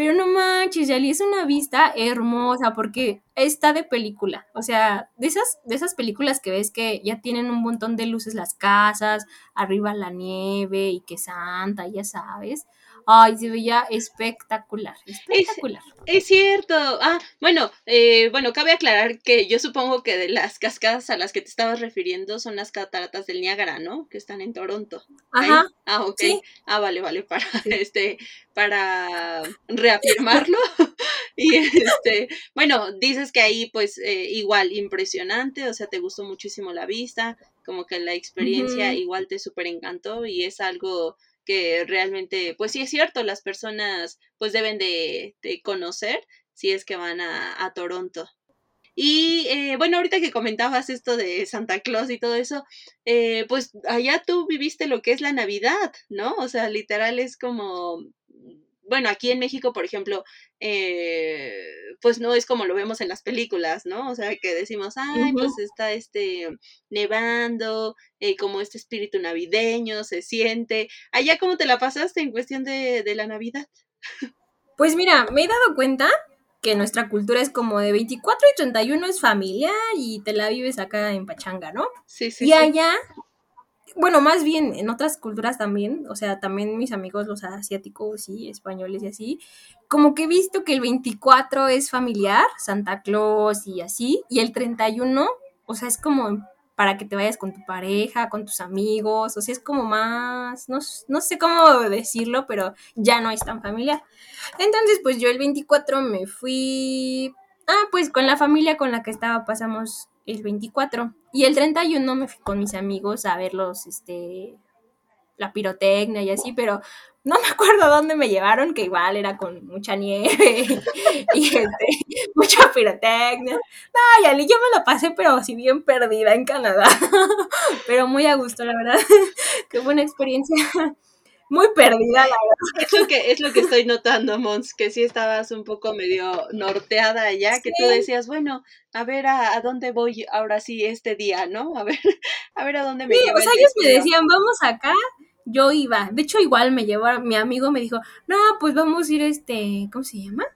Pero no manches, Yali, es una vista hermosa porque está de película. O sea, de esas, de esas películas que ves que ya tienen un montón de luces las casas, arriba la nieve y que santa, ya sabes. Ay, se veía espectacular, espectacular.
Es, es cierto. Ah, bueno, eh, bueno, cabe aclarar que yo supongo que de las cascadas a las que te estabas refiriendo son las cataratas del Niágara, ¿no? Que están en Toronto.
Ajá.
Ahí. Ah, ok.
Sí.
Ah, vale, vale, para [laughs] este, para reafirmarlo. [laughs] y este, bueno, dices que ahí, pues, eh, igual, impresionante, o sea, te gustó muchísimo la vista, como que la experiencia igual te súper encantó y es algo que realmente, pues sí es cierto, las personas pues deben de, de conocer si es que van a, a Toronto. Y eh, bueno, ahorita que comentabas esto de Santa Claus y todo eso, eh, pues allá tú viviste lo que es la Navidad, ¿no? O sea, literal es como bueno, aquí en México, por ejemplo, eh, pues no es como lo vemos en las películas, ¿no? O sea, que decimos, ay, pues está este nevando, eh, como este espíritu navideño se siente. Allá, ¿cómo te la pasaste en cuestión de, de la Navidad?
Pues mira, me he dado cuenta que nuestra cultura es como de 24 y 31 es familia y te la vives acá en Pachanga, ¿no?
Sí, sí.
Y allá bueno, más bien en otras culturas también, o sea, también mis amigos los asiáticos y españoles y así, como que he visto que el 24 es familiar, Santa Claus y así, y el 31, o sea, es como para que te vayas con tu pareja, con tus amigos, o sea, es como más, no, no sé cómo decirlo, pero ya no es tan familiar. Entonces, pues yo el 24 me fui, ah, pues con la familia con la que estaba pasamos el 24. Y el 31 me fui con mis amigos a ver los, este, la pirotecnia y así, pero no me acuerdo dónde me llevaron, que igual era con mucha nieve [laughs] y este, [laughs] mucha pirotecnia. No, Ali, yo me la pasé, pero así bien perdida en Canadá. [laughs] pero muy a gusto, la verdad. Qué buena experiencia muy perdida, la verdad.
Es lo que, es lo que estoy notando, Mons, que sí estabas un poco medio norteada allá, que tú decías, bueno, a ver a, dónde voy ahora sí este día, ¿no? A ver, [laughs] a ver a dónde me
sí, O sea, ellos me decían, vamos acá, yo iba. De hecho, igual me llevó, mi amigo me dijo, no, pues vamos a ir este, ¿cómo se llama?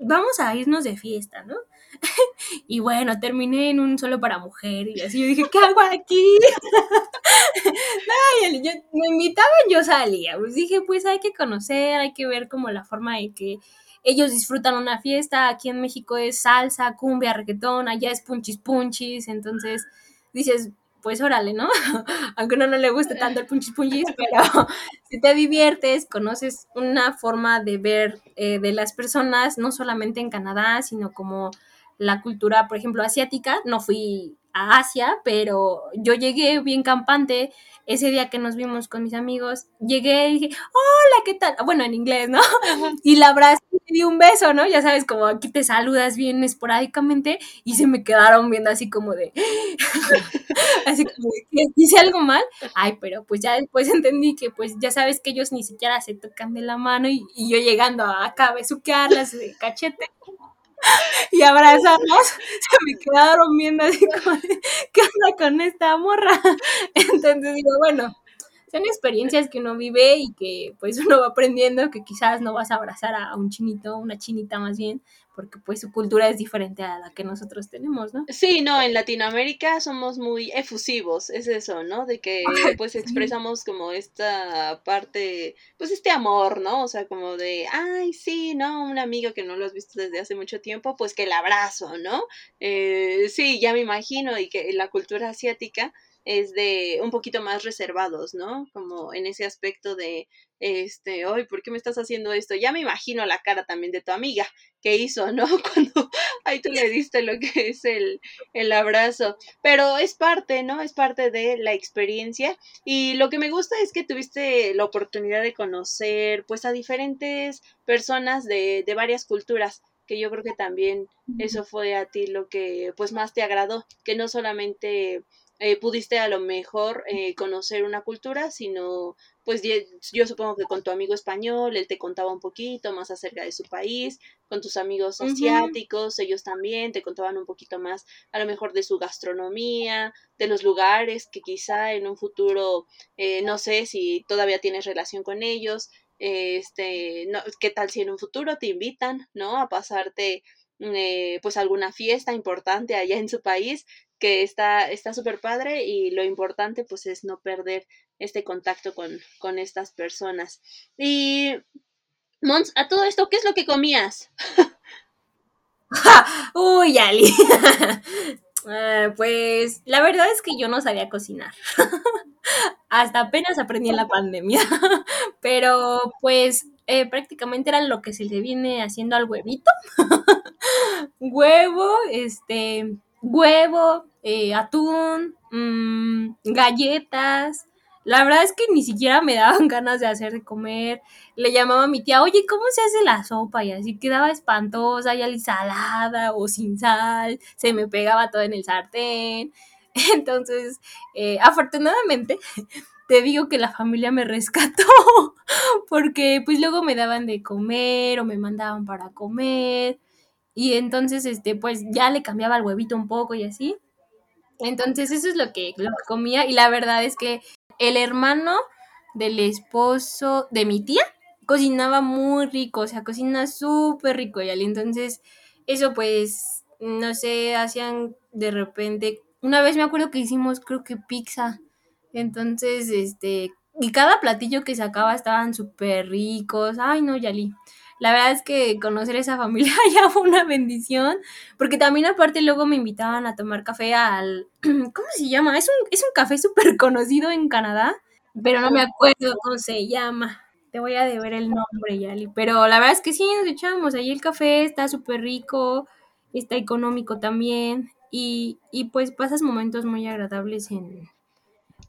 Vamos a irnos de fiesta, ¿no? [laughs] y bueno, terminé en un solo para mujer y así yo dije, ¿qué hago aquí? [laughs] no, yo, me invitaban, yo salía. Pues dije, pues hay que conocer, hay que ver como la forma de que ellos disfrutan una fiesta. Aquí en México es salsa, cumbia, reggaetón, allá es punchis punchis. Entonces dices, pues órale, ¿no? [laughs] Aunque uno no le guste tanto el punchis punchis, pero si te diviertes, conoces una forma de ver eh, de las personas, no solamente en Canadá, sino como la cultura, por ejemplo, asiática. No fui a Asia, pero yo llegué bien campante ese día que nos vimos con mis amigos. Llegué y dije, hola, ¿qué tal? Bueno, en inglés, ¿no? Y la abracé y di un beso, ¿no? Ya sabes, como aquí te saludas bien esporádicamente y se me quedaron viendo así como de, [laughs] así como de, ¿hice algo mal? Ay, pero pues ya después [laughs] entendí que pues ya sabes que ellos ni siquiera se tocan de la mano y, y yo llegando acá a besuquearlas de cachete. [laughs] y abrazarnos, [laughs] se me quedaron viendo así ¿qué onda con esta morra? [laughs] Entonces digo, bueno, son experiencias que uno vive y que pues uno va aprendiendo que quizás no vas a abrazar a un chinito, una chinita más bien, porque pues su cultura es diferente a la que nosotros tenemos, ¿no?
Sí, no, en Latinoamérica somos muy efusivos, es eso, ¿no? De que [laughs] pues expresamos como esta parte, pues este amor, ¿no? O sea, como de, ay, sí, ¿no? Un amigo que no lo has visto desde hace mucho tiempo, pues que el abrazo, ¿no? Eh, sí, ya me imagino, y que la cultura asiática es de un poquito más reservados, ¿no? Como en ese aspecto de, este, hoy, ¿por qué me estás haciendo esto? Ya me imagino la cara también de tu amiga que hizo, ¿no? [laughs] Cuando ahí tú le diste lo que es el, el abrazo. Pero es parte, ¿no? Es parte de la experiencia. Y lo que me gusta es que tuviste la oportunidad de conocer, pues, a diferentes personas de, de varias culturas que yo creo que también eso fue a ti lo que pues más te agradó, que no solamente eh, pudiste a lo mejor eh, conocer una cultura, sino pues yo supongo que con tu amigo español, él te contaba un poquito más acerca de su país, con tus amigos asiáticos, ellos también te contaban un poquito más a lo mejor de su gastronomía, de los lugares que quizá en un futuro, eh, no sé si todavía tienes relación con ellos, este, no, qué tal si en un futuro te invitan, ¿no? A pasarte pues alguna fiesta importante allá en su país que está súper padre y lo importante pues es no perder este contacto con, con estas personas. Y, Mons, a todo esto, ¿qué es lo que comías? [laughs]
Uy, Ali. Eh, [laughs] pues la verdad es que yo no sabía cocinar. [laughs] Hasta apenas aprendí en la pandemia. Pero pues eh, prácticamente era lo que se le viene haciendo al huevito. Huevo, este, huevo, eh, atún, mm, galletas, la verdad es que ni siquiera me daban [laughs] ganas de hacer de comer. Le llamaba a mi tía, oye, ¿cómo se hace la sopa? Y así quedaba espantosa, ya salada o sin sal, se me pegaba todo en el sartén. [laughs] Entonces, eh, afortunadamente, [laughs] te digo que la familia me rescató, porque pues luego me daban de comer o me mandaban para comer. Y entonces, este, pues ya le cambiaba el huevito un poco y así. Entonces, eso es lo que, lo que comía. Y la verdad es que el hermano del esposo de mi tía cocinaba muy rico, o sea, cocina súper rico, y entonces eso pues, no sé, hacían de repente, una vez me acuerdo que hicimos creo que pizza, entonces, este, y cada platillo que sacaba estaban súper ricos, ay no, Yali, la verdad es que conocer esa familia [laughs] ya fue una bendición, porque también aparte luego me invitaban a tomar café al, [clears throat] ¿cómo se llama? Es un, es un café súper conocido en Canadá, pero no me acuerdo cómo se llama. Te voy a deber el nombre, Yali. Pero la verdad es que sí, nos echamos ahí el café, está súper rico, está económico también, y, y pues pasas momentos muy agradables en,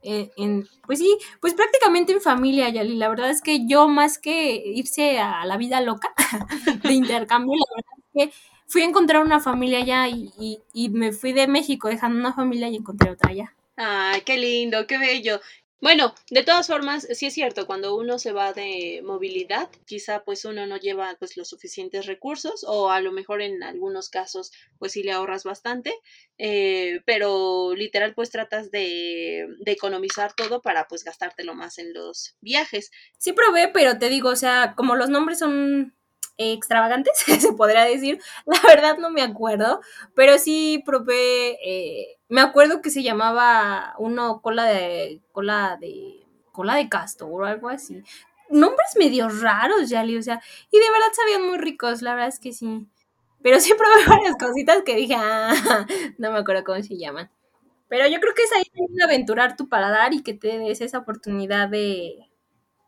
en, pues sí, pues prácticamente en familia, Yali. La verdad es que yo más que irse a la vida loca [laughs] de intercambio, la verdad es que fui a encontrar una familia allá y, y, me fui de México dejando una familia y encontré otra allá.
Ay, qué lindo, qué bello. Bueno, de todas formas, sí es cierto, cuando uno se va de movilidad, quizá pues uno no lleva pues los suficientes recursos o a lo mejor en algunos casos pues sí le ahorras bastante, eh, pero literal pues tratas de, de, economizar todo para pues gastártelo más en los viajes.
Sí probé, pero te digo, o sea, como los nombres son extravagantes, [laughs] se podría decir. La verdad no me acuerdo, pero sí probé, eh, me acuerdo que se llamaba uno cola de, cola de, cola de castor o algo así. Nombres medio raros, Yali, o sea, y de verdad sabían muy ricos, la verdad es que sí. Pero sí probé [laughs] varias cositas que dije, ah, [laughs] no me acuerdo cómo se llaman. Pero yo creo que es ahí aventurar tu paladar y que te des esa oportunidad de,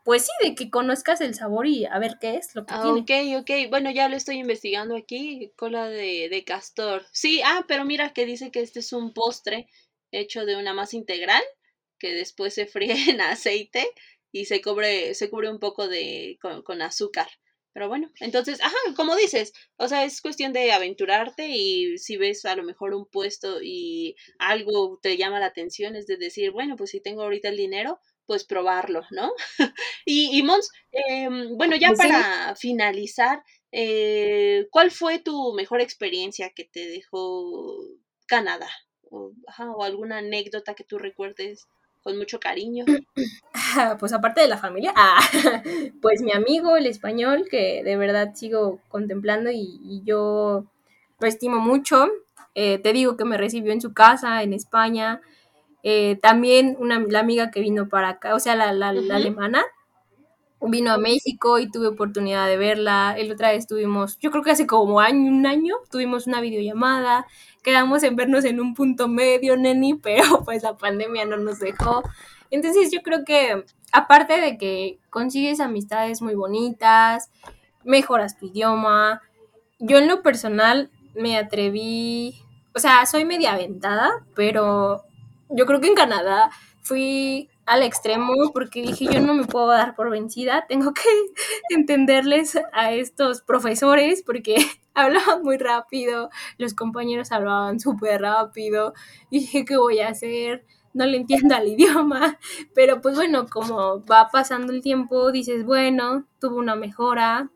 pues sí, de que conozcas el sabor y a ver qué es lo que
tiene. Ok, ok. Bueno, ya lo estoy investigando aquí. Cola de, de castor. Sí, ah, pero mira que dice que este es un postre hecho de una masa integral que después se fríe [laughs] en aceite y se cubre, se cubre un poco de con, con, azúcar. Pero bueno, entonces, ajá, como dices, o sea, es cuestión de aventurarte y si ves a lo mejor un puesto y algo te llama la atención, es de decir, bueno, pues si tengo ahorita el dinero, pues probarlo, ¿no? [laughs] y, y Mons, em, bueno, ya para finalizar, eh, ¿cuál fue tu mejor experiencia que te dejó Canadá? O, alguna anécdota que tú recuerdes con mucho cariño. [clears throat]
Pues aparte de la familia, ah, [laughs] pues mi amigo, el español, que de verdad sigo contemplando y, yo lo estimo mucho. Eh, te digo que me recibió en su casa en España. Eh, también una, la amiga que vino para acá, o sea, la, la, alemana, vino a México y tuve oportunidad de verla. El otra vez tuvimos, yo creo que hace como año, un año, tuvimos una videollamada. Quedamos en vernos en un punto medio, neni, [laughs] pero pues la pandemia no nos dejó. Entonces yo creo que aparte de que consigues amistades muy bonitas, mejoras tu idioma, yo en lo personal me atreví, o sea, soy media aventada, pero yo creo que en Canadá fui al extremo porque dije yo no me puedo dar por vencida, tengo que [laughs] entenderles a estos profesores porque [laughs] hablaban muy rápido, los compañeros hablaban súper rápido, [laughs] dije qué voy a hacer, no le entiendo al idioma, pero pues bueno, como va pasando el tiempo, dices bueno, tuvo una mejora,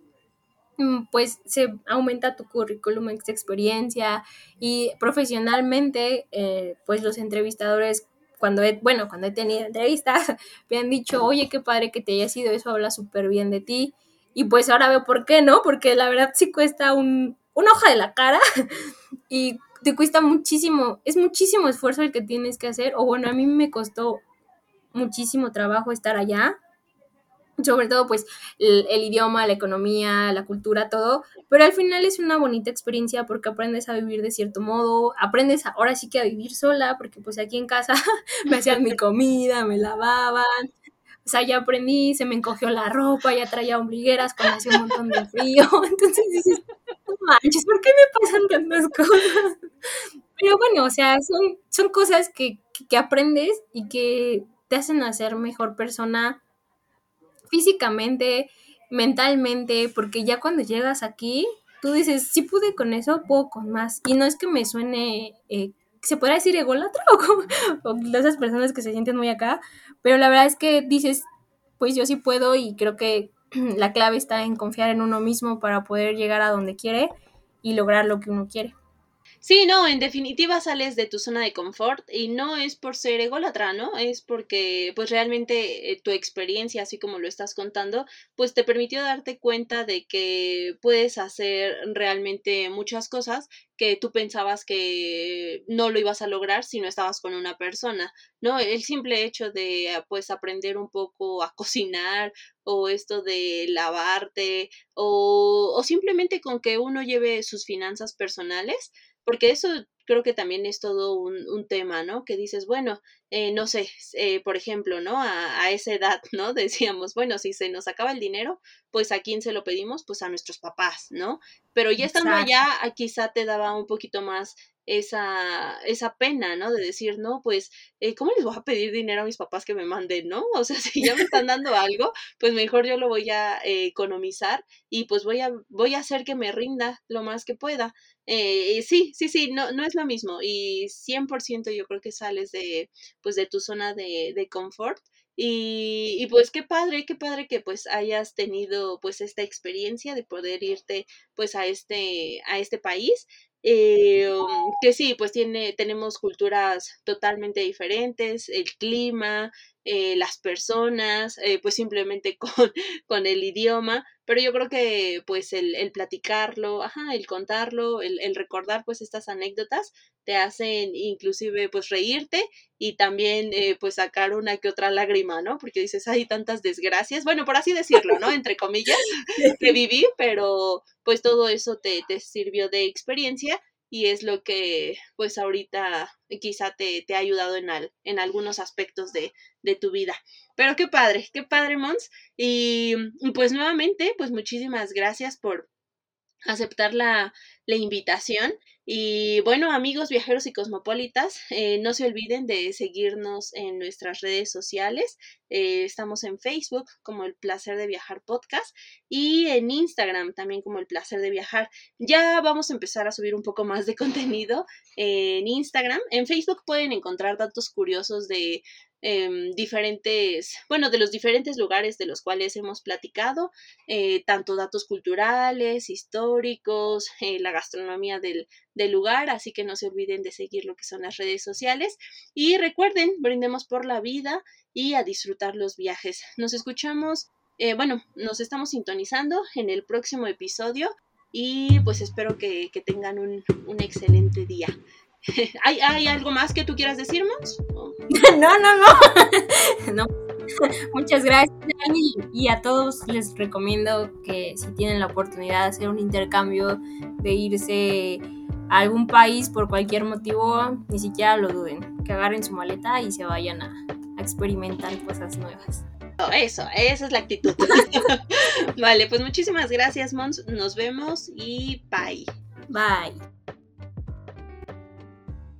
pues se aumenta tu currículum, experiencia y profesionalmente, eh, pues los entrevistadores, cuando he, bueno, cuando he tenido entrevistas, [laughs] me han dicho, oye, qué padre que te haya sido eso, habla súper bien de ti. Y pues ahora veo por qué, ¿no? Porque la verdad sí cuesta un, una hoja de la cara [laughs] y te cuesta muchísimo, es muchísimo esfuerzo el que tienes que hacer, o bueno, a mí me costó muchísimo trabajo estar allá, sobre todo pues el, idioma, la economía, la cultura, todo, pero al final es una bonita experiencia porque aprendes a vivir de cierto modo, aprendes ahora sí que a vivir sola, porque pues aquí en casa [laughs] me hacían mi comida, me lavaban, o sea, ya aprendí, se me encogió la ropa, ya traía ombligueras cuando hacía un montón de frío, [laughs] entonces dices, manches, ¿por qué me pasan tantas cosas? Pero bueno, o sea, son, son cosas que, que aprendes y que te hacen hacer mejor persona físicamente, mentalmente, porque ya cuando llegas aquí, tú dices, si pude con eso, puedo con más. Y no es que me suene, eh, se podrá decir ególatra [laughs] o, o esas personas que se sienten muy acá, pero la verdad es que dices, pues yo sí puedo y creo que [clears throat] la clave está en confiar en uno mismo para poder llegar a donde quiere y lograr lo que uno quiere.
Sí, no, en definitiva sales de tu zona de confort y no es por ser ególatra, ¿no? Es porque pues realmente eh, tu experiencia, así como lo estás contando, pues te permitió darte cuenta de que puedes hacer realmente muchas cosas que tú pensabas que no lo ibas a lograr si no estabas con una persona, ¿no? El simple hecho de ah, pues aprender un poco a cocinar o esto de lavarte o, o simplemente con que uno lleve sus finanzas personales, porque eso creo que también es todo un, un tema, ¿no? Que dices, bueno, eh, no sé, eh, por ejemplo, ¿no? A, a, esa edad, [laughs] ¿no? Decíamos, bueno, si se nos acaba el dinero, pues a quién se lo pedimos, pues a nuestros papás, ¿no? Pero ya estando allá, quizá te daba un poquito más esa, esa pena, ¿no? De decir, no, pues, eh, ¿cómo les voy a pedir dinero a mis papás que me manden, ¿no? [laughs] O sea, si ya me están dando algo, pues mejor yo lo voy a eh, economizar y pues voy a, voy a hacer que me rinda lo más que pueda. Eh, sí, sí, sí, no, no es lo mismo y 100% yo creo que sales de, pues, de tu zona de, de confort. Y, y, pues qué padre, qué padre que pues hayas tenido pues esta experiencia de poder irte pues a este, a este país eh, um, que sí, pues tiene, tenemos culturas totalmente diferentes, el clima, eh, las personas, eh, pues simplemente [laughs] con, con, el idioma, pero yo creo que pues el, el platicarlo, ajá, el contarlo, el, el, recordar pues estas anécdotas te hacen inclusive pues reírte y también eh, pues sacar una que otra lágrima, ¿no? Porque dices, hay tantas desgracias, bueno, por así decirlo, ¿no? Entre comillas, [laughs] que viví, pero pues todo eso te, te sirvió de experiencia y es lo que pues ahorita quizá te, te ha ayudado en, al, en algunos aspectos de, de, tu vida. Pero qué padre, qué padre, Mons. Y, y pues nuevamente, pues muchísimas gracias por aceptar la, la invitación y bueno, amigos viajeros y cosmopolitas, eh, no se olviden de seguirnos en nuestras redes sociales. Eh, estamos en Facebook como el placer de viajar podcast y en Instagram también como el placer de viajar. Ya vamos a empezar a subir un poco más de [laughs] contenido en Instagram. En Facebook pueden encontrar datos curiosos de eh, diferentes, bueno, de los diferentes lugares de los cuales hemos platicado, eh, tanto datos culturales, históricos, eh, la gastronomía del, del, lugar, así que no se olviden de seguir lo que son las redes sociales y recuerden, brindemos por la vida y a disfrutar los viajes. Nos escuchamos, eh, bueno, nos estamos sintonizando en el próximo episodio y pues espero que, que tengan un, un excelente día. [laughs] ¿Hay, ¿Hay, algo más que tú quieras decirnos? [laughs]
No, no, no. [laughs] no. Muchas gracias, Dani. Y a todos les recomiendo que si tienen la oportunidad de hacer un intercambio, de irse a algún país por cualquier motivo, ni siquiera lo duden. Que agarren su maleta y se vayan a, a experimentar cosas nuevas.
Eso, esa es la actitud. vale, pues muchísimas gracias, Mons. Nos vemos y bye.
Bye.